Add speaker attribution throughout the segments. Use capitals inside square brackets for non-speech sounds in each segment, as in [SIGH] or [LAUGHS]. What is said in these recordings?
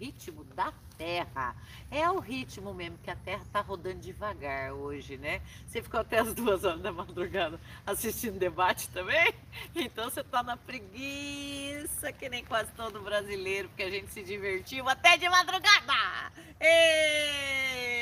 Speaker 1: ritmo da Terra. É o ritmo mesmo que a Terra tá rodando devagar hoje, né? Você ficou até as duas horas da madrugada assistindo debate também? Então você tá na preguiça, que nem quase todo brasileiro, porque a gente se divertiu até de madrugada! Êêêê!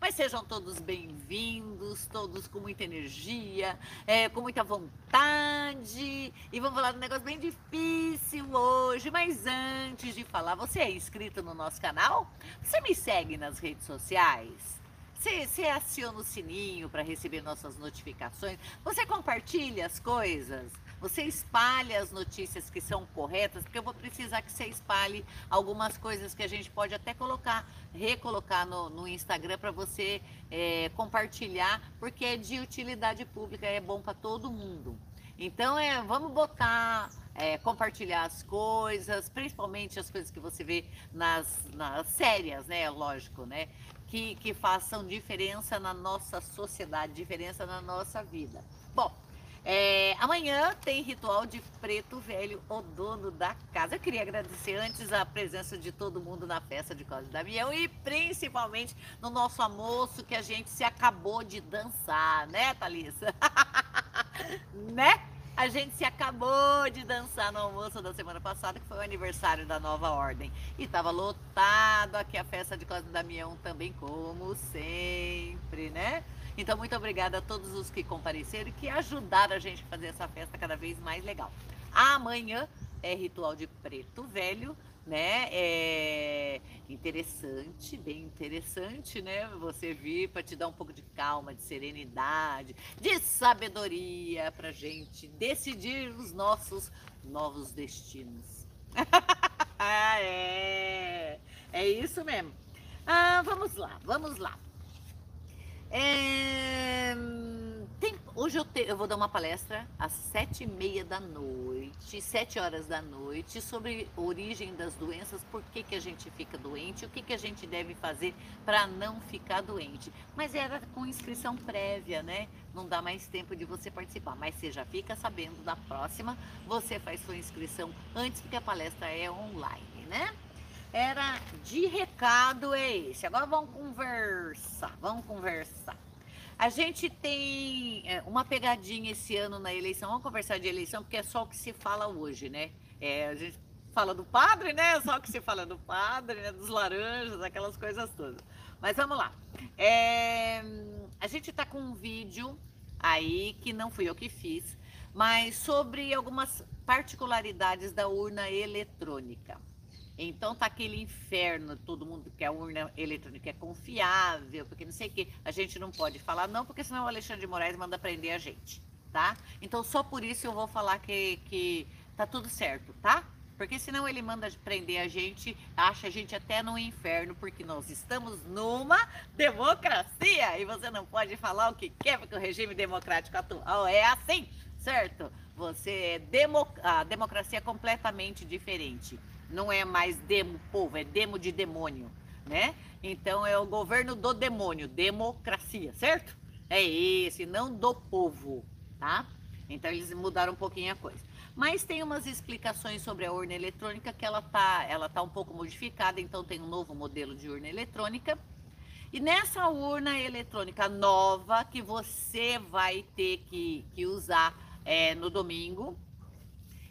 Speaker 1: Mas sejam todos bem-vindos, todos com muita energia, é, com muita vontade. E vamos falar de um negócio bem difícil hoje. Mas antes de falar, você é inscrito no nosso canal? Você me segue nas redes sociais? Você, você aciona o sininho para receber nossas notificações? Você compartilha as coisas? Você espalha as notícias que são corretas, porque eu vou precisar que você espalhe algumas coisas que a gente pode até colocar, recolocar no, no Instagram para você é, compartilhar, porque é de utilidade pública, é bom para todo mundo. Então, é, vamos botar, é, compartilhar as coisas, principalmente as coisas que você vê nas, nas sérias, né? Lógico, né? Que, que façam diferença na nossa sociedade, diferença na nossa vida. Bom, é, amanhã tem ritual de preto velho, o dono da casa. Eu queria agradecer antes a presença de todo mundo na festa de Cosme Damião e principalmente no nosso almoço que a gente se acabou de dançar, né, Thalissa? [LAUGHS] né? A gente se acabou de dançar no almoço da semana passada, que foi o aniversário da nova ordem. E estava lotado aqui a festa de Cosme Damião também, como sempre, né? Então, muito obrigada a todos os que compareceram e que ajudaram a gente a fazer essa festa cada vez mais legal. Amanhã é ritual de preto velho, né? É interessante, bem interessante, né? Você vir para te dar um pouco de calma, de serenidade, de sabedoria para gente decidir os nossos novos destinos. [LAUGHS] é, é isso mesmo. Ah, vamos lá, vamos lá. É, tem, hoje eu, te, eu, vou dar uma palestra às sete e meia da noite, sete horas da noite, sobre origem das doenças, por que, que a gente fica doente, o que, que a gente deve fazer para não ficar doente. Mas era com inscrição prévia, né? Não dá mais tempo de você participar, mas você já fica sabendo da próxima, você faz sua inscrição antes, porque a palestra é online, né? Era de recado é esse. Agora vamos conversar, vamos conversar. A gente tem é, uma pegadinha esse ano na eleição. Vamos conversar de eleição, porque é só o que se fala hoje, né? É, a gente fala do padre, né? Só o que se fala do padre, né? dos laranjas, aquelas coisas todas. Mas vamos lá. É, a gente está com um vídeo aí que não fui eu que fiz, mas sobre algumas particularidades da urna eletrônica. Então tá aquele inferno, todo mundo que a urna eletrônica é confiável, porque não sei o que. A gente não pode falar não, porque senão o Alexandre de Moraes manda prender a gente, tá? Então só por isso eu vou falar que, que tá tudo certo, tá? Porque senão ele manda prender a gente, acha a gente até no inferno, porque nós estamos numa democracia e você não pode falar o que quer, porque o regime democrático atual é assim, certo? Você é a democracia é completamente diferente não é mais demo povo, é demo de demônio, né? Então é o governo do demônio, democracia, certo? É esse, não do povo, tá? Então eles mudaram um pouquinho a coisa. Mas tem umas explicações sobre a urna eletrônica que ela tá, ela tá um pouco modificada, então tem um novo modelo de urna eletrônica. E nessa urna eletrônica nova que você vai ter que, que usar é, no domingo,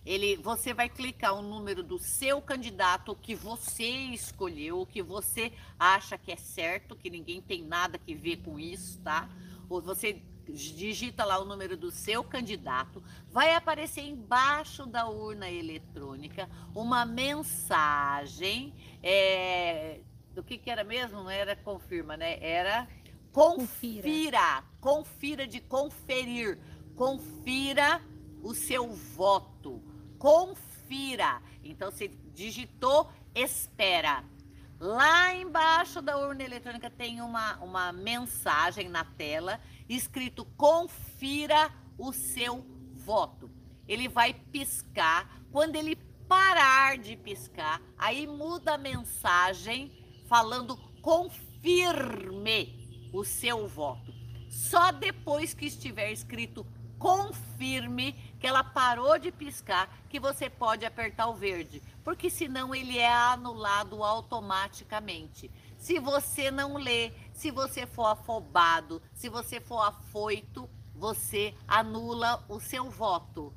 Speaker 1: ele, você vai clicar o número do seu candidato que você escolheu, que você acha que é certo, que ninguém tem nada que ver com isso, tá? Ou você digita lá o número do seu candidato, vai aparecer embaixo da urna eletrônica uma mensagem é, do que, que era mesmo? Não era confirma, né? Era confira, confira, confira de conferir, confira o seu voto confira. Então, você digitou, espera. Lá embaixo da urna eletrônica tem uma, uma mensagem na tela escrito confira o seu voto. Ele vai piscar. Quando ele parar de piscar, aí muda a mensagem falando confirme o seu voto. Só depois que estiver escrito confirme que ela parou de piscar, que você pode apertar o verde, porque senão ele é anulado automaticamente. Se você não lê, se você for afobado, se você for afoito, você anula o seu voto.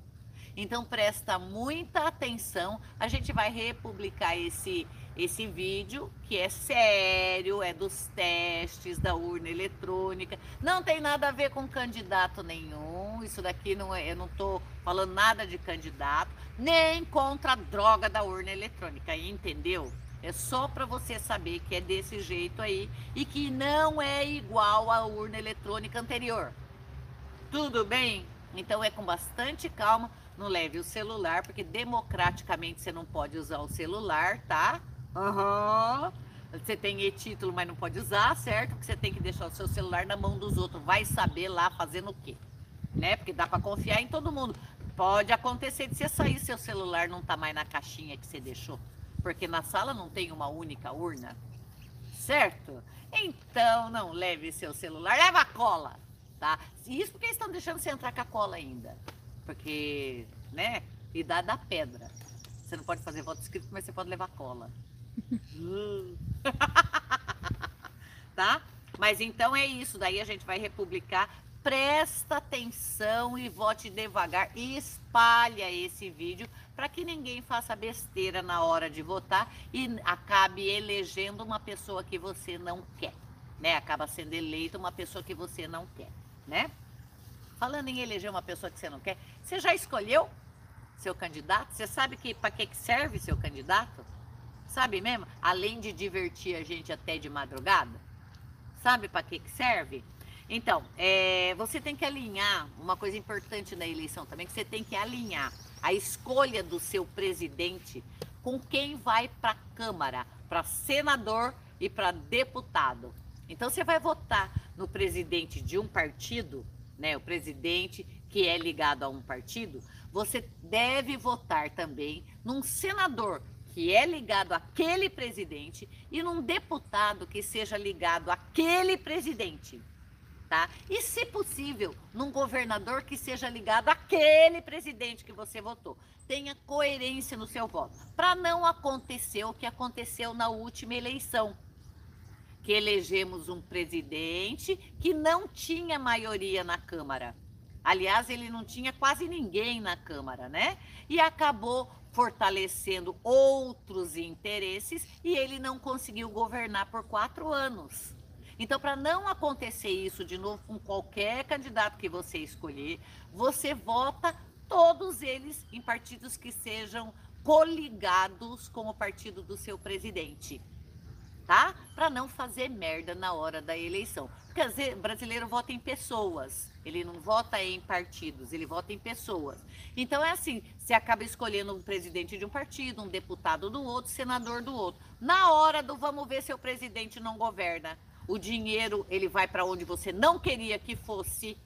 Speaker 1: Então presta muita atenção. A gente vai republicar esse esse vídeo que é sério, é dos testes da urna eletrônica. Não tem nada a ver com candidato nenhum. Isso daqui não é, eu não estou falando nada de candidato, nem contra a droga da urna eletrônica, entendeu? É só para você saber que é desse jeito aí e que não é igual à urna eletrônica anterior. Tudo bem? Então é com bastante calma, não leve o celular, porque democraticamente você não pode usar o celular, tá? Aham. Uhum. Você tem e-título, mas não pode usar, certo? Porque você tem que deixar o seu celular na mão dos outros. Vai saber lá fazendo o quê? Né? Porque dá para confiar em todo mundo. Pode acontecer de você sair, seu celular não tá mais na caixinha que você deixou. Porque na sala não tem uma única urna. Certo? Então não leve seu celular, leva a cola tá? Isso porque eles estão deixando você entrar com a cola ainda. Porque, né? Idade da pedra. Você não pode fazer voto escrito, mas você pode levar cola. [LAUGHS] tá? Mas então é isso. Daí a gente vai republicar. Presta atenção e vote devagar. E espalha esse vídeo para que ninguém faça besteira na hora de votar e acabe elegendo uma pessoa que você não quer. Né? Acaba sendo eleita uma pessoa que você não quer né? Falando em eleger uma pessoa que você não quer, você já escolheu seu candidato? Você sabe que para que serve seu candidato? Sabe mesmo? Além de divertir a gente até de madrugada? Sabe para que serve? Então, é, você tem que alinhar uma coisa importante na eleição também, que você tem que alinhar a escolha do seu presidente com quem vai para a Câmara, para senador e para deputado. Então você vai votar no presidente de um partido, né, o presidente que é ligado a um partido, você deve votar também num senador que é ligado àquele presidente e num deputado que seja ligado àquele presidente. Tá? E, se possível, num governador que seja ligado àquele presidente que você votou. Tenha coerência no seu voto, para não acontecer o que aconteceu na última eleição que elegemos um presidente que não tinha maioria na Câmara. Aliás, ele não tinha quase ninguém na Câmara, né? E acabou fortalecendo outros interesses e ele não conseguiu governar por quatro anos. Então, para não acontecer isso de novo com qualquer candidato que você escolher, você vota todos eles em partidos que sejam coligados com o partido do seu presidente tá? Para não fazer merda na hora da eleição. Porque o brasileiro vota em pessoas, ele não vota em partidos, ele vota em pessoas. Então é assim, você acaba escolhendo um presidente de um partido, um deputado do outro, senador do outro. Na hora do vamos ver se o presidente não governa, o dinheiro ele vai para onde você não queria que fosse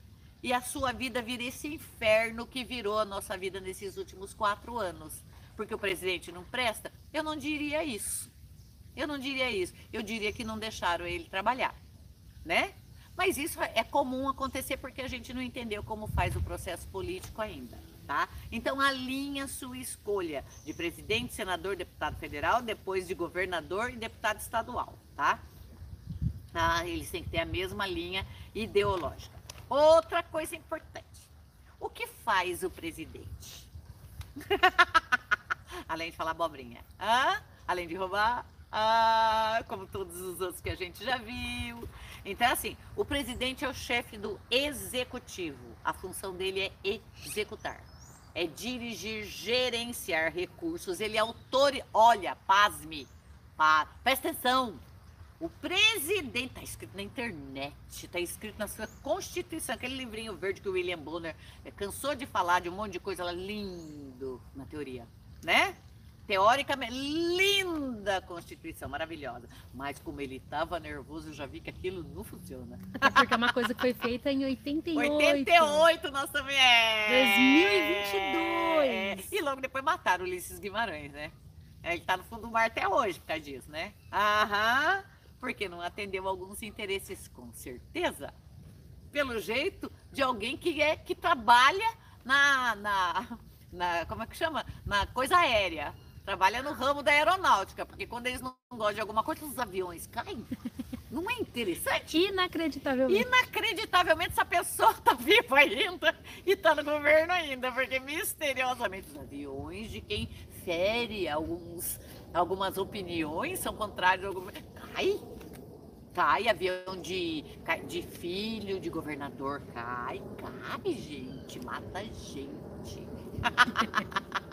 Speaker 1: e a sua vida vira esse inferno que virou a nossa vida nesses últimos quatro anos. Porque o presidente não presta? Eu não diria isso. Eu não diria isso. Eu diria que não deixaram ele trabalhar, né? Mas isso é comum acontecer porque a gente não entendeu como faz o processo político ainda, tá? Então alinha sua escolha de presidente, senador, deputado federal, depois de governador e deputado estadual, tá? Ah, eles têm que ter a mesma linha ideológica. Outra coisa importante. O que faz o presidente? [LAUGHS] Além de falar abobrinha. Ah? Além de roubar, ah, como todos os outros que a gente já viu. Então, assim, o presidente é o chefe do executivo. A função dele é executar. É dirigir, gerenciar recursos. Ele é autor. Olha, pasme. Pa... Presta atenção. O presidente, está escrito na internet, está escrito na sua Constituição, aquele livrinho verde que o William Bonner é, cansou de falar de um monte de coisa lá, lindo na teoria, né? Teoricamente, linda Constituição, maravilhosa. Mas como ele estava nervoso, eu já vi que aquilo não funciona.
Speaker 2: Até porque é uma coisa que foi feita em 88.
Speaker 1: 88, nós também
Speaker 2: é. 2022.
Speaker 1: É. E logo depois mataram Ulisses Guimarães, né? Ele está no fundo do mar até hoje por causa disso, né? Aham, porque não atendeu alguns interesses, com certeza. Pelo jeito de alguém que é que trabalha na, na, na, como é que chama? Na coisa aérea. Trabalha no ramo da aeronáutica, porque quando eles não gostam de alguma coisa, os aviões caem. Não é interessante?
Speaker 2: Inacreditavelmente.
Speaker 1: Inacreditavelmente essa pessoa está viva ainda e está no governo ainda, porque misteriosamente os aviões de quem fere alguns, algumas opiniões são contrários ao governo. Cai! Cai avião de, de filho de governador, cai, cai, gente, mata gente. [LAUGHS]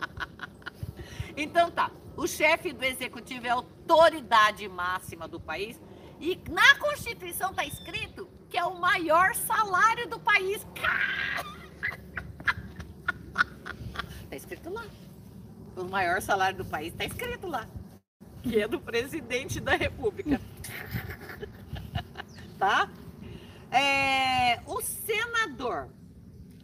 Speaker 1: então tá, o chefe do executivo é a autoridade máxima do país e na Constituição está escrito que é o maior salário do país. Está [LAUGHS] escrito lá. O maior salário do país está escrito lá. Que é do presidente da República. [LAUGHS] tá? É, o senador.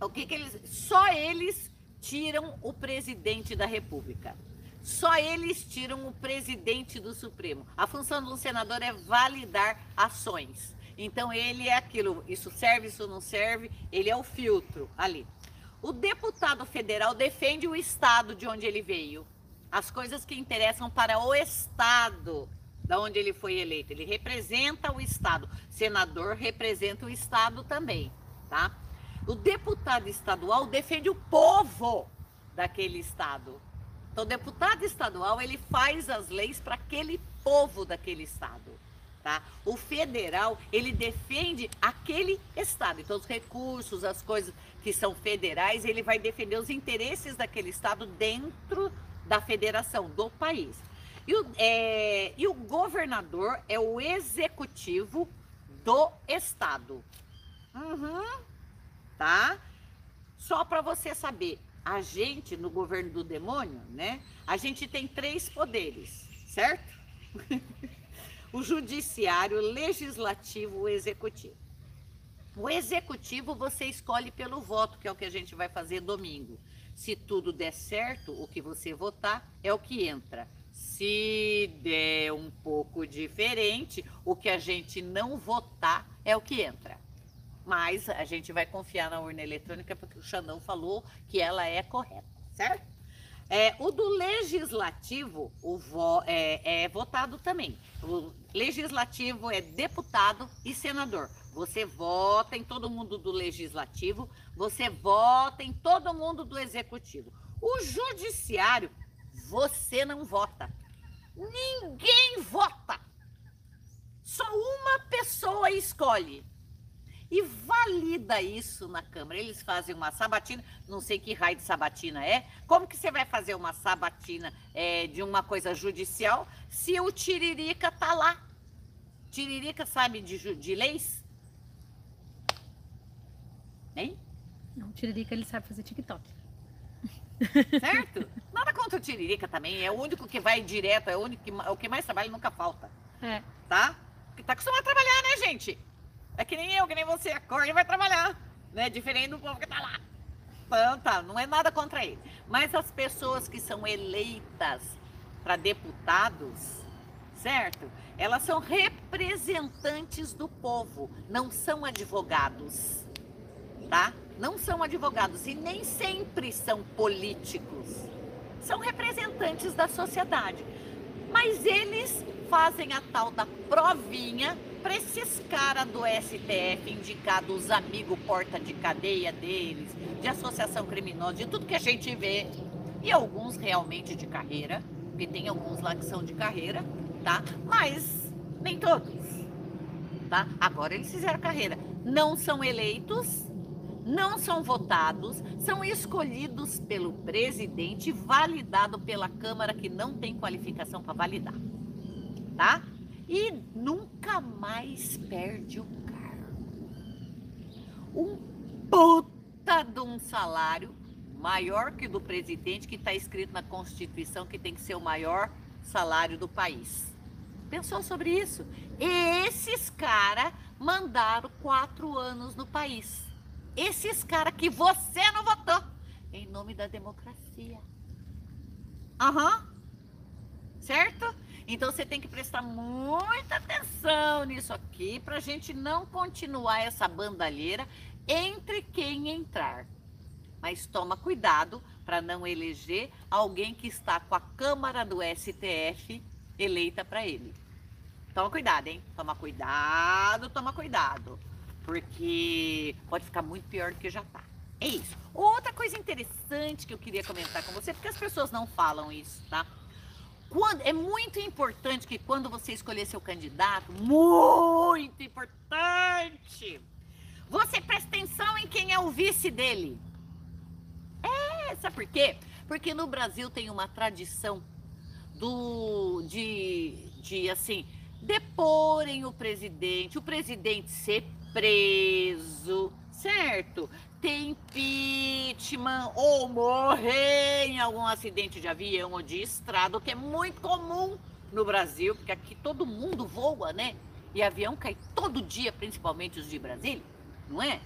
Speaker 1: O que, que eles. Só eles tiram o presidente da República. Só eles tiram o presidente do Supremo. A função do senador é validar ações. Então ele é aquilo, isso serve, isso não serve, ele é o filtro ali. O deputado federal defende o estado de onde ele veio, as coisas que interessam para o estado da onde ele foi eleito. Ele representa o estado. Senador representa o estado também, tá? O deputado estadual defende o povo daquele estado. Então, o deputado estadual, ele faz as leis para aquele povo daquele estado. Tá? O federal, ele defende aquele estado. Então, os recursos, as coisas que são federais, ele vai defender os interesses daquele estado dentro da federação, do país. E o, é, e o governador é o executivo do estado. Uhum. Tá? Só para você saber, a gente, no governo do demônio, né? A gente tem três poderes, certo? [LAUGHS] o judiciário, o legislativo, o executivo. O executivo você escolhe pelo voto, que é o que a gente vai fazer domingo. Se tudo der certo, o que você votar é o que entra. Se der um pouco diferente, o que a gente não votar é o que entra mas a gente vai confiar na urna eletrônica porque o Xandão falou que ela é correta, certo? É, o do legislativo o vo, é, é votado também. O legislativo é deputado e senador. Você vota em todo mundo do legislativo, você vota em todo mundo do executivo. O judiciário, você não vota. Ninguém vota. Só uma pessoa escolhe e valida isso na Câmara. Eles fazem uma sabatina, não sei que raio de sabatina é. Como que você vai fazer uma sabatina é, de uma coisa judicial se o Tiririca tá lá? Tiririca sabe de, de leis? Hein?
Speaker 2: Não, o Tiririca ele sabe fazer TikTok.
Speaker 1: Certo? [LAUGHS] Nada contra o Tiririca também. É o único que vai direto, é o único que, o que mais trabalha nunca falta.
Speaker 2: É.
Speaker 1: Tá? Porque tá acostumado a trabalhar, né, gente? É que nem eu, que nem você, acorda e vai trabalhar, né? Diferente do povo que tá lá. Então, tá, não é nada contra ele. Mas as pessoas que são eleitas para deputados, certo? Elas são representantes do povo, não são advogados, tá? Não são advogados e nem sempre são políticos. São representantes da sociedade. Mas eles fazem a tal da provinha para esses caras do STF indicados, os amigos porta de cadeia deles, de associação criminosa, de tudo que a gente vê, e alguns realmente de carreira, porque tem alguns lá que são de carreira, tá? Mas nem todos, tá? Agora eles fizeram carreira. Não são eleitos, não são votados, são escolhidos pelo presidente, validado pela Câmara que não tem qualificação para validar, tá? E nunca mais perde o cargo. Um puta de um salário maior que o do presidente, que está escrito na Constituição que tem que ser o maior salário do país. Pensou sobre isso? Esses caras mandaram quatro anos no país. Esses caras que você não votou. Em nome da democracia. Aham. Uhum. Certo? Então você tem que prestar muita atenção nisso aqui para a gente não continuar essa bandalheira entre quem entrar. mas toma cuidado para não eleger alguém que está com a Câmara do STF eleita para ele. Toma cuidado, hein? Toma cuidado, toma cuidado. Porque pode ficar muito pior do que já tá. É isso. Outra coisa interessante que eu queria comentar com você, porque as pessoas não falam isso, tá? Quando, é muito importante que quando você escolher seu candidato, muito importante, você preste atenção em quem é o vice dele. É, sabe por quê? Porque no Brasil tem uma tradição do de, de assim, deporem o presidente, o presidente ser preso, certo? Ter impeachment ou morrer em algum acidente de avião ou de estrada, o que é muito comum no Brasil, porque aqui todo mundo voa, né? E avião cai todo dia, principalmente os de Brasília, não é?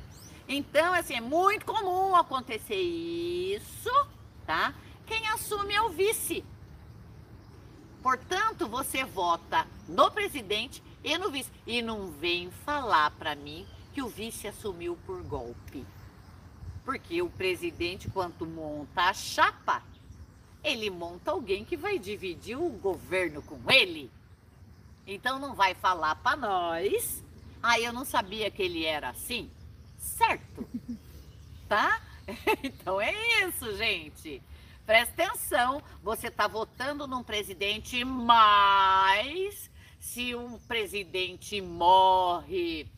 Speaker 1: Então, assim, é muito comum acontecer isso, tá? Quem assume é o vice. Portanto, você vota no presidente e no vice. E não vem falar para mim que o vice assumiu por golpe. Porque o presidente, quando monta a chapa, ele monta alguém que vai dividir o governo com ele. Então não vai falar para nós. Ah, eu não sabia que ele era assim. Certo? [LAUGHS] Tá? [LAUGHS] Então é isso, gente. Presta atenção, você está votando num presidente, mas se um presidente morre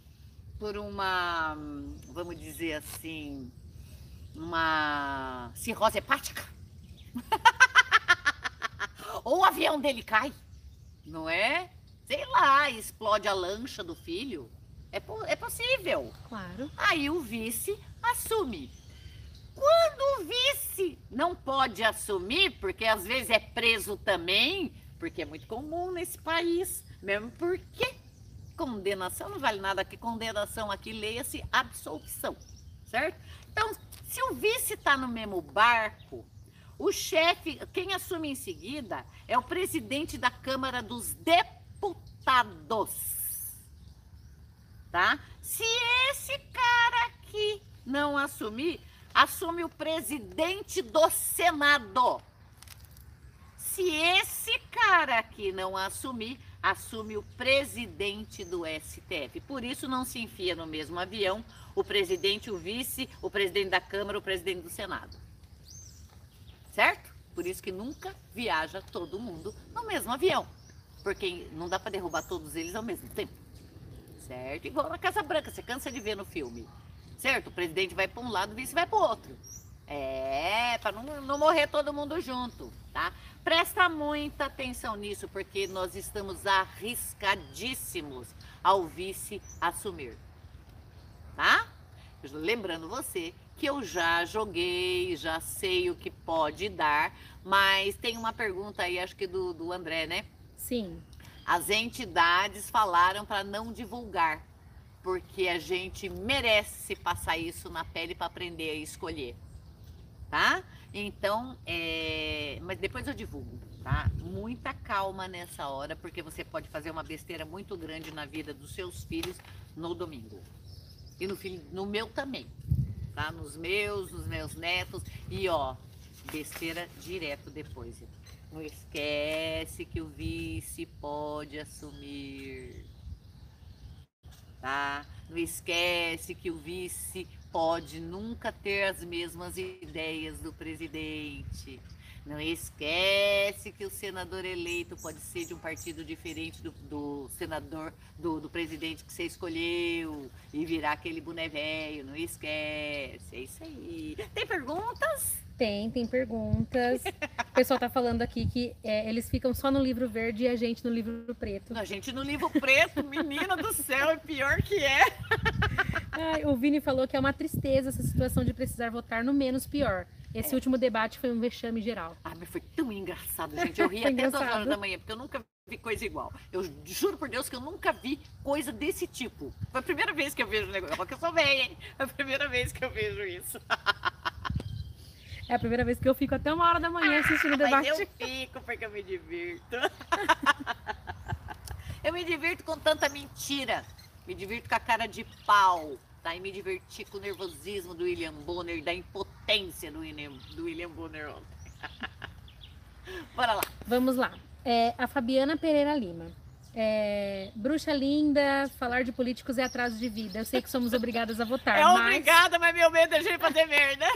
Speaker 1: por uma, vamos dizer assim, uma cirrose hepática, [LAUGHS] ou o avião dele cai, não é? Sei lá, explode a lancha do filho. É, é possível.
Speaker 2: Claro.
Speaker 1: Aí o vice assume. Quando o vice não pode assumir, porque às vezes é preso também, porque é muito comum nesse país, mesmo porque condenação não vale nada aqui, condenação aqui leia-se absolvição, certo? Então, se o vice está no mesmo barco, o chefe, quem assume em seguida é o presidente da Câmara dos Deputados, tá? Se esse cara aqui não assumir, assume o presidente do Senado. Se esse cara aqui não assumir, assume o presidente do STF. Por isso não se enfia no mesmo avião o presidente, o vice, o presidente da Câmara, o presidente do Senado. Certo? Por isso que nunca viaja todo mundo no mesmo avião. Porque não dá para derrubar todos eles ao mesmo tempo. Certo? Igual na Casa Branca, você cansa de ver no filme certo? O presidente vai para um lado, o vice vai para o outro. É, para não, não morrer todo mundo junto, tá? Presta muita atenção nisso, porque nós estamos arriscadíssimos ao vice assumir, tá? Lembrando você que eu já joguei, já sei o que pode dar, mas tem uma pergunta aí, acho que do, do André, né?
Speaker 2: Sim.
Speaker 1: As entidades falaram para não divulgar porque a gente merece passar isso na pele para aprender a escolher, tá? Então, é... mas depois eu divulgo, tá? Muita calma nessa hora, porque você pode fazer uma besteira muito grande na vida dos seus filhos no domingo. E no, filho, no meu também, tá? Nos meus, nos meus netos. E ó, besteira direto depois. Não esquece que o vice pode assumir tá? Não esquece que o vice pode nunca ter as mesmas ideias do presidente. Não esquece que o senador eleito pode ser de um partido diferente do, do senador, do, do, presidente que você escolheu e virar aquele boné velho. Não esquece. É isso aí. Tem perguntas?
Speaker 2: Tem, tem perguntas. O pessoal tá falando aqui que é, eles ficam só no livro verde e a gente no livro preto.
Speaker 1: A gente no livro preto, [LAUGHS] menina do céu, é pior que é.
Speaker 2: Ai, o Vini falou que é uma tristeza essa situação de precisar votar no menos pior. Esse é. último debate foi um vexame geral.
Speaker 1: Ah, mas foi tão engraçado, [LAUGHS] gente. Eu ri até duas horas da manhã, porque eu nunca vi coisa igual. Eu juro por Deus que eu nunca vi coisa desse tipo. Foi a primeira vez que eu vejo o negócio. Porque eu sou velha, hein? Foi a primeira vez que eu vejo isso.
Speaker 2: É a primeira vez que eu fico até uma hora da manhã assistindo o debate.
Speaker 1: Mas eu fico porque eu me divirto. [LAUGHS] eu me divirto com tanta mentira. Me divirto com a cara de pau. E me diverti com o nervosismo do William Bonner, da impotência potência do William, do William Bonner ontem. [LAUGHS] Bora lá.
Speaker 2: Vamos lá. É, a Fabiana Pereira Lima. É, bruxa linda, falar de políticos é atraso de vida. Eu sei que somos obrigadas a votar.
Speaker 1: É
Speaker 2: mas
Speaker 1: obrigada, mas meu medo é gente fazer merda.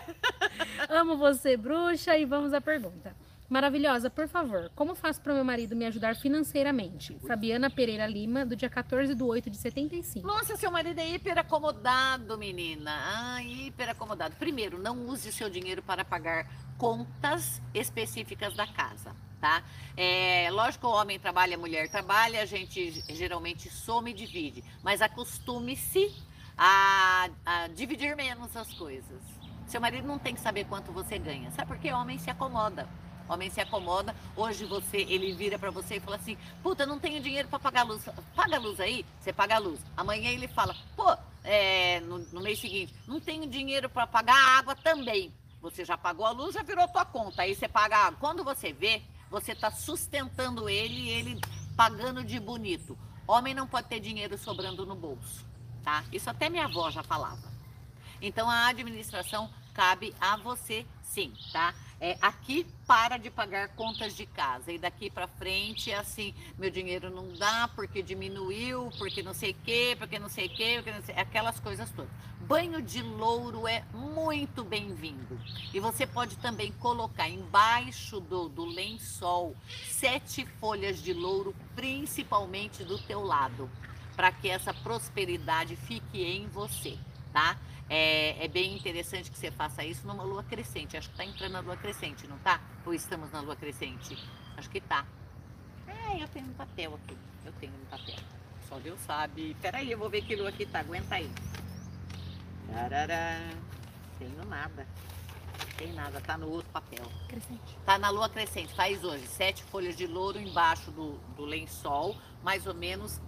Speaker 1: [LAUGHS]
Speaker 2: Amo você, bruxa, e vamos à pergunta. Maravilhosa, por favor, como faço para meu marido me ajudar financeiramente? Fabiana Pereira Lima, do dia 14 de 8 de 75.
Speaker 1: Nossa, seu marido é hiper acomodado, menina. Ah, hiper acomodado. Primeiro, não use seu dinheiro para pagar contas específicas da casa, tá? É, lógico, o homem trabalha, a mulher trabalha, a gente geralmente soma e divide, mas acostume-se a, a dividir menos as coisas. Seu marido não tem que saber quanto você ganha, sabe por quê? O homem se acomoda. Homem se acomoda. Hoje você, ele vira para você e fala assim: "Puta, não tenho dinheiro para pagar a luz. Paga a luz aí". Você paga a luz. Amanhã ele fala: "Pô, é, no, no mês seguinte, não tenho dinheiro para pagar a água também". Você já pagou a luz, já virou tua conta. Aí você paga a água. Quando você vê, você está sustentando ele e ele pagando de bonito. Homem não pode ter dinheiro sobrando no bolso, tá? Isso até minha avó já falava. Então a administração cabe a você, sim, tá? É, aqui para de pagar contas de casa e daqui para frente é assim, meu dinheiro não dá porque diminuiu, porque não sei o quê, porque não sei sei, aquelas coisas todas. Banho de louro é muito bem-vindo. E você pode também colocar embaixo do, do lençol sete folhas de louro, principalmente do teu lado, para que essa prosperidade fique em você, tá? É, é, bem interessante que você faça isso numa lua crescente. Acho que tá entrando na lua crescente, não tá? Ou estamos na lua crescente? Acho que tá. É, eu tenho um papel aqui. Eu tenho um papel. Só Deus sabe. Peraí, eu vou ver que lua aqui tá. Aguenta aí. Tarará. Tenho nada. Tem nada, tá no outro papel.
Speaker 2: Crescente.
Speaker 1: Tá na lua crescente. Faz hoje sete folhas de louro embaixo do, do lençol, mais ou menos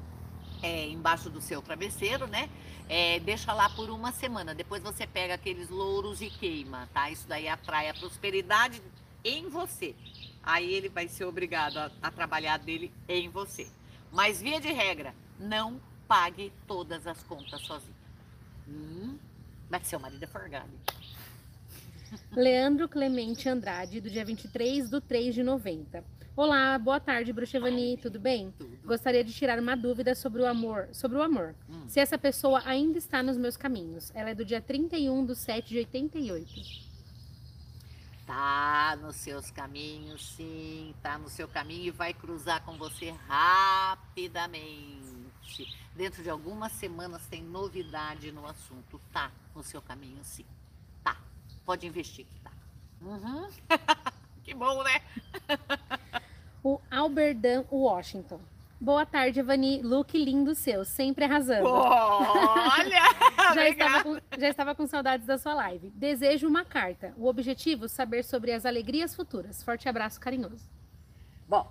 Speaker 1: é, embaixo do seu travesseiro, né? É, deixa lá por uma semana. Depois você pega aqueles louros e queima, tá? Isso daí atrai a prosperidade em você. Aí ele vai ser obrigado a, a trabalhar dele em você. Mas via de regra, não pague todas as contas sozinho. Hum, mas seu marido é forgado.
Speaker 2: Leandro Clemente Andrade, do dia 23 do 3 de 90. Olá, boa tarde, Bruxevani, tudo bem?
Speaker 1: Tudo.
Speaker 2: Gostaria de tirar uma dúvida sobre o amor, sobre o amor.
Speaker 1: Hum.
Speaker 2: Se essa pessoa ainda está nos meus caminhos. Ela é do dia 31 do 7 de 88.
Speaker 1: Tá nos seus caminhos, sim, tá no seu caminho e vai cruzar com você rapidamente. Dentro de algumas semanas tem novidade no assunto, tá no seu caminho, sim. Pode investir que tá. Uhum. [LAUGHS] que bom, né?
Speaker 2: O Alberdan Washington. Boa tarde, Evani. Look lindo seu, sempre arrasando.
Speaker 1: Olha! [LAUGHS]
Speaker 2: Já estava, com, já estava com saudades da sua live. Desejo uma carta. O objetivo, saber sobre as alegrias futuras. Forte abraço carinhoso.
Speaker 1: Bom,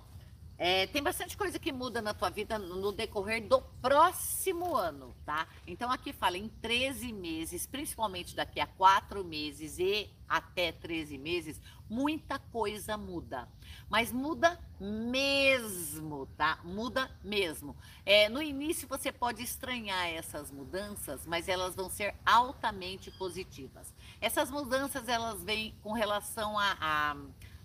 Speaker 1: é, tem bastante coisa que muda na tua vida no decorrer do próximo ano, tá? Então aqui fala em 13 meses, principalmente daqui a 4 meses e até 13 meses, muita coisa muda. Mas muda mesmo, tá? Muda mesmo. É, no início você pode estranhar essas mudanças, mas elas vão ser altamente positivas. Essas mudanças elas vêm com relação a, a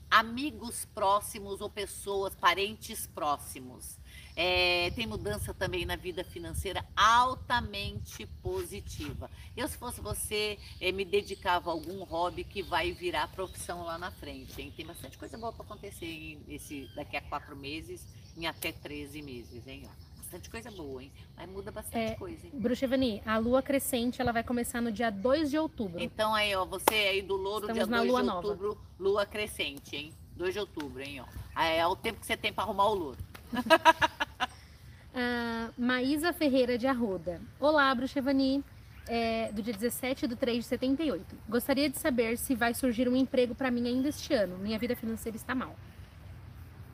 Speaker 1: amigos próximos ou pessoas, parentes próximos. É, tem mudança também na vida financeira altamente positiva. Eu, se fosse você, é, me dedicava a algum hobby que vai virar profissão lá na frente. Hein? Tem bastante coisa boa para acontecer em esse, daqui a quatro meses, em até 13 meses, hein? Bastante coisa boa, hein? Mas muda bastante
Speaker 2: É,
Speaker 1: coisa, hein?
Speaker 2: Bruxevani, a lua crescente ela vai começar no dia 2 de outubro.
Speaker 1: Então aí, ó, você aí do louro,
Speaker 2: Estamos
Speaker 1: dia
Speaker 2: na
Speaker 1: 2
Speaker 2: lua
Speaker 1: de
Speaker 2: nova.
Speaker 1: outubro, lua crescente, hein? 2 de outubro, hein, ó. Aí É o tempo que você tem para arrumar o louro.
Speaker 2: A [LAUGHS] Maísa Ferreira de Arruda. Olá, Bruxevani. É, do dia 17 de 3 de 78. Gostaria de saber se vai surgir um emprego para mim ainda este ano. Minha vida financeira está mal.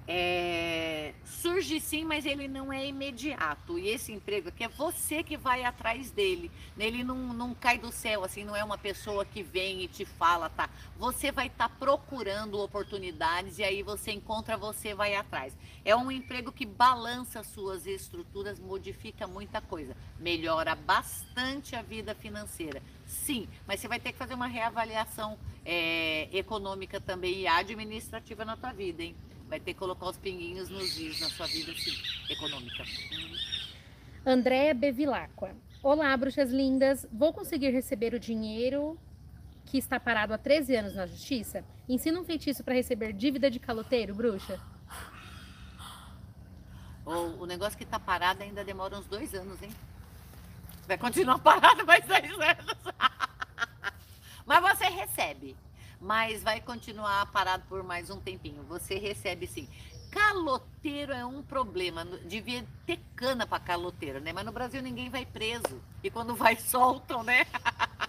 Speaker 1: É, surge sim, mas ele não é imediato. E esse emprego aqui é você que vai atrás dele. Ele não, não cai do céu, assim, não é uma pessoa que vem e te fala, tá? Você vai estar tá procurando oportunidades e aí você encontra, você vai atrás. É um emprego que balança suas estruturas, modifica muita coisa, melhora bastante a vida financeira. Sim, mas você vai ter que fazer uma reavaliação é, econômica também e administrativa na tua vida, hein? Vai ter que colocar os pinguinhos nos is na sua vida assim, econômica.
Speaker 2: Andréa Bevilacqua. Olá, bruxas lindas. Vou conseguir receber o dinheiro que está parado há 13 anos na justiça? Ensina um feitiço para receber dívida de caloteiro, bruxa?
Speaker 1: O, o negócio que está parado ainda demora uns dois anos, hein? Vai continuar [LAUGHS] parado mais dois anos. [LAUGHS] Mas você recebe mas vai continuar parado por mais um tempinho. Você recebe sim. Caloteiro é um problema. Devia ter cana para caloteiro, né? Mas no Brasil ninguém vai preso. E quando vai, [LAUGHS] soltam, né?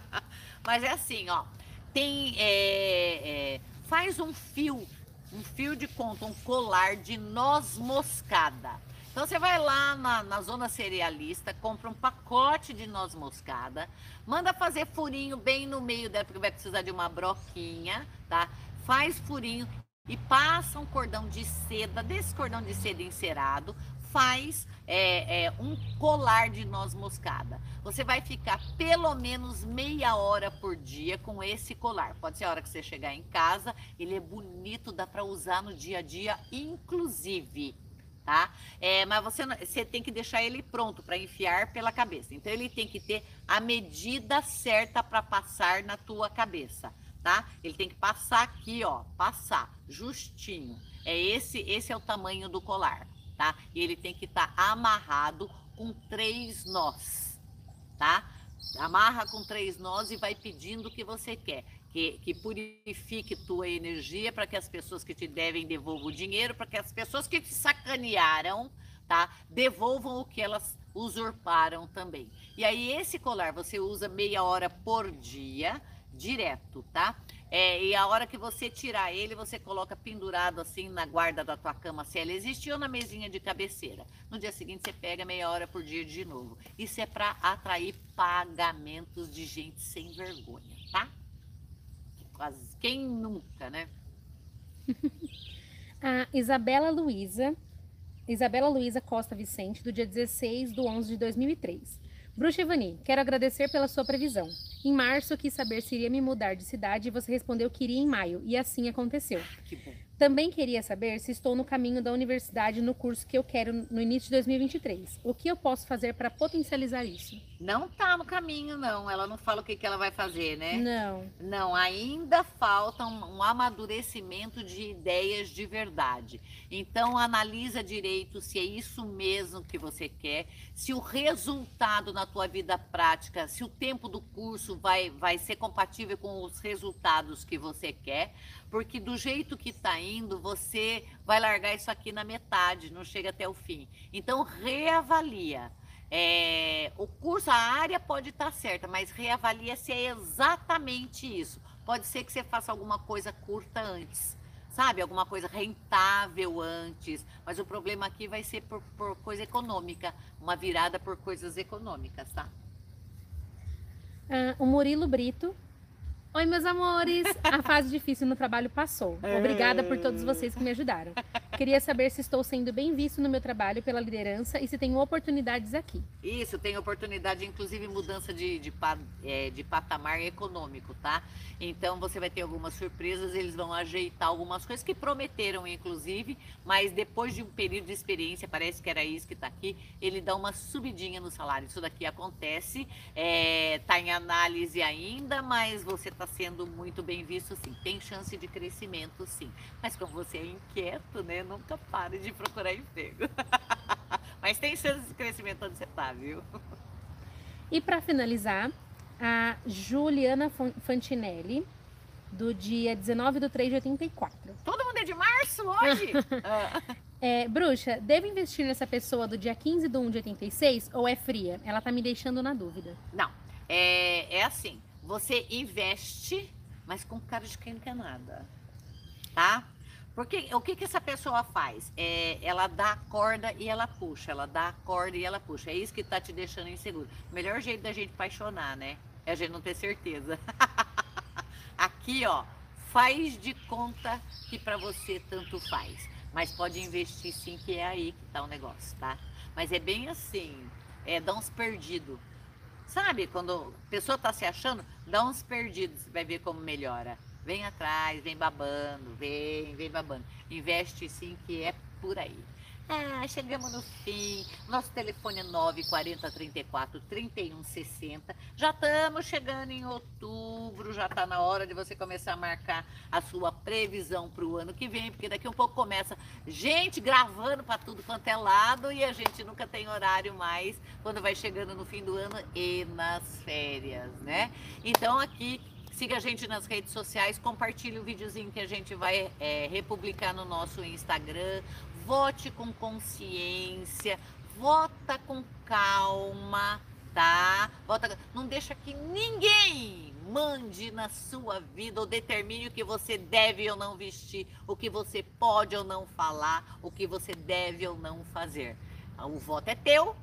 Speaker 1: [LAUGHS] Mas é assim, ó. Tem. É, é, faz um fio, um fio de conta, um colar de noz moscada. Então você vai lá na, na, zona cerealista, compra um pacote de noz moscada, manda fazer furinho bem no meio dela, porque vai precisar de uma broquinha, tá? Faz furinho e passa um cordão de seda, desse cordão de seda encerado, faz é, é, um colar de noz moscada. Você vai ficar pelo menos meia hora por dia com esse colar. Pode ser a hora que você chegar em casa, ele é bonito, dá para usar no dia a dia, inclusive tá? É, mas você, você tem que deixar ele pronto para enfiar pela cabeça. Então ele tem que ter a medida certa para passar na tua cabeça, tá? Ele tem que passar aqui, ó, passar justinho. É esse, esse é o tamanho do colar, tá? E ele tem que estar tá amarrado com três nós, tá? Amarra com três nós e vai pedindo o que você quer que, que purifique tua energia para que as pessoas que te devem devolvam o dinheiro, para que as pessoas que te sacanearam, tá, devolvam o que elas usurparam também. E aí esse colar você usa meia hora por dia, direto, tá? É, e a hora que você tirar ele, você coloca pendurado assim na guarda da tua cama, se ela existe, ou na mesinha de cabeceira. No dia seguinte você pega meia hora por dia de novo. Isso é para atrair pagamentos de gente sem vergonha, tá? Quase, quem nunca, né? [LAUGHS]
Speaker 2: a Isabela Luiza, Isabela Luiza Costa Vicente, do dia 16 de 11 de 2003. Bruxa Ivani, quero agradecer pela sua previsão. Em março, quis saber se iria me mudar de cidade e você respondeu que iria em maio, e assim aconteceu.
Speaker 1: Que bom.
Speaker 2: Também queria saber se estou no caminho da universidade no curso que eu quero no início de 2023. O que eu posso fazer para potencializar isso?
Speaker 1: Não tá no caminho, não. Ela não fala o que, que ela vai fazer, né?
Speaker 2: Não.
Speaker 1: Não, ainda falta um, um amadurecimento de ideias de verdade. Então, analisa direito se é isso mesmo que você quer, se o resultado na tua vida prática, se o tempo do curso vai, vai ser compatível com os resultados que você quer porque do jeito que está indo, você vai largar isso aqui na metade, não chega até o fim. Então, reavalia. É, o curso, a área pode estar tá certa, mas reavalia se é exatamente isso. Pode ser que você faça alguma coisa curta antes, sabe? Alguma coisa rentável antes, mas o problema aqui vai ser por, por coisa econômica, uma virada por coisas econômicas, tá?
Speaker 2: Uh, o Murilo Brito Oi, meus amores! A fase difícil no trabalho passou. Obrigada por todos vocês que me ajudaram. Queria saber se estou sendo bem visto no meu trabalho pela liderança e se tenho oportunidades aqui.
Speaker 1: Isso, tem oportunidade, inclusive mudança de, de, é, de patamar econômico, tá? Então você vai ter algumas surpresas, eles vão ajeitar algumas coisas que prometeram, inclusive, mas depois de um período de experiência, parece que era isso que está aqui, ele dá uma subidinha no salário. Isso daqui acontece, está é, tá em análise ainda, mas você está sendo muito bem visto, sim. Tem chance de crescimento, sim. Mas como você é inquieto, né? Nunca pare de procurar emprego. [LAUGHS] Mas tem chance de crescimento onde você está, viu?
Speaker 2: E para finalizar, a Juliana Fantinelli, do dia 19 de 3 de 84.
Speaker 1: Todo mundo é de março hoje? [LAUGHS]
Speaker 2: é, bruxa, devo investir nessa pessoa do dia 15 de 1 de 86 ou é fria? Ela tá me deixando na dúvida.
Speaker 1: Não, é, é assim, você investe, mas com cara de quem não quer nada, tá? Porque o que, que essa pessoa faz? É, ela dá a corda e ela puxa, ela dá a corda e ela puxa. É isso que tá te deixando inseguro. O melhor jeito da gente apaixonar, né? É a gente não ter certeza. [LAUGHS] Aqui, ó, faz de conta que para você tanto faz. Mas pode investir sim, que é aí que tá o negócio, tá? Mas é bem assim, é dá uns perdidos. Sabe, quando a pessoa tá se achando, dá uns perdidos, vai ver como melhora. Vem atrás, vem babando, vem, vem babando. Investe sim, que é por aí. Ah, chegamos no fim. Nosso telefone é 940 34 31 60. Já estamos chegando em outubro, já está na hora de você começar a marcar a sua previsão para o ano que vem, porque daqui um pouco começa gente gravando para tudo quanto é lado e a gente nunca tem horário mais quando vai chegando no fim do ano e nas férias, né? Então aqui Siga a gente nas redes sociais, compartilhe o videozinho que a gente vai é, republicar no nosso Instagram. Vote com consciência, vota com calma, tá? Vota, não deixa que ninguém mande na sua vida ou determine o que você deve ou não vestir, o que você pode ou não falar, o que você deve ou não fazer. O voto é teu,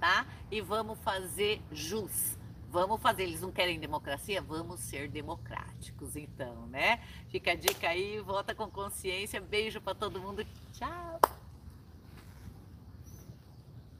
Speaker 1: tá? E vamos fazer jus Vamos fazer, eles não querem democracia? Vamos ser democráticos, então, né? Fica a dica aí, vota com consciência. Beijo para todo mundo. Tchau.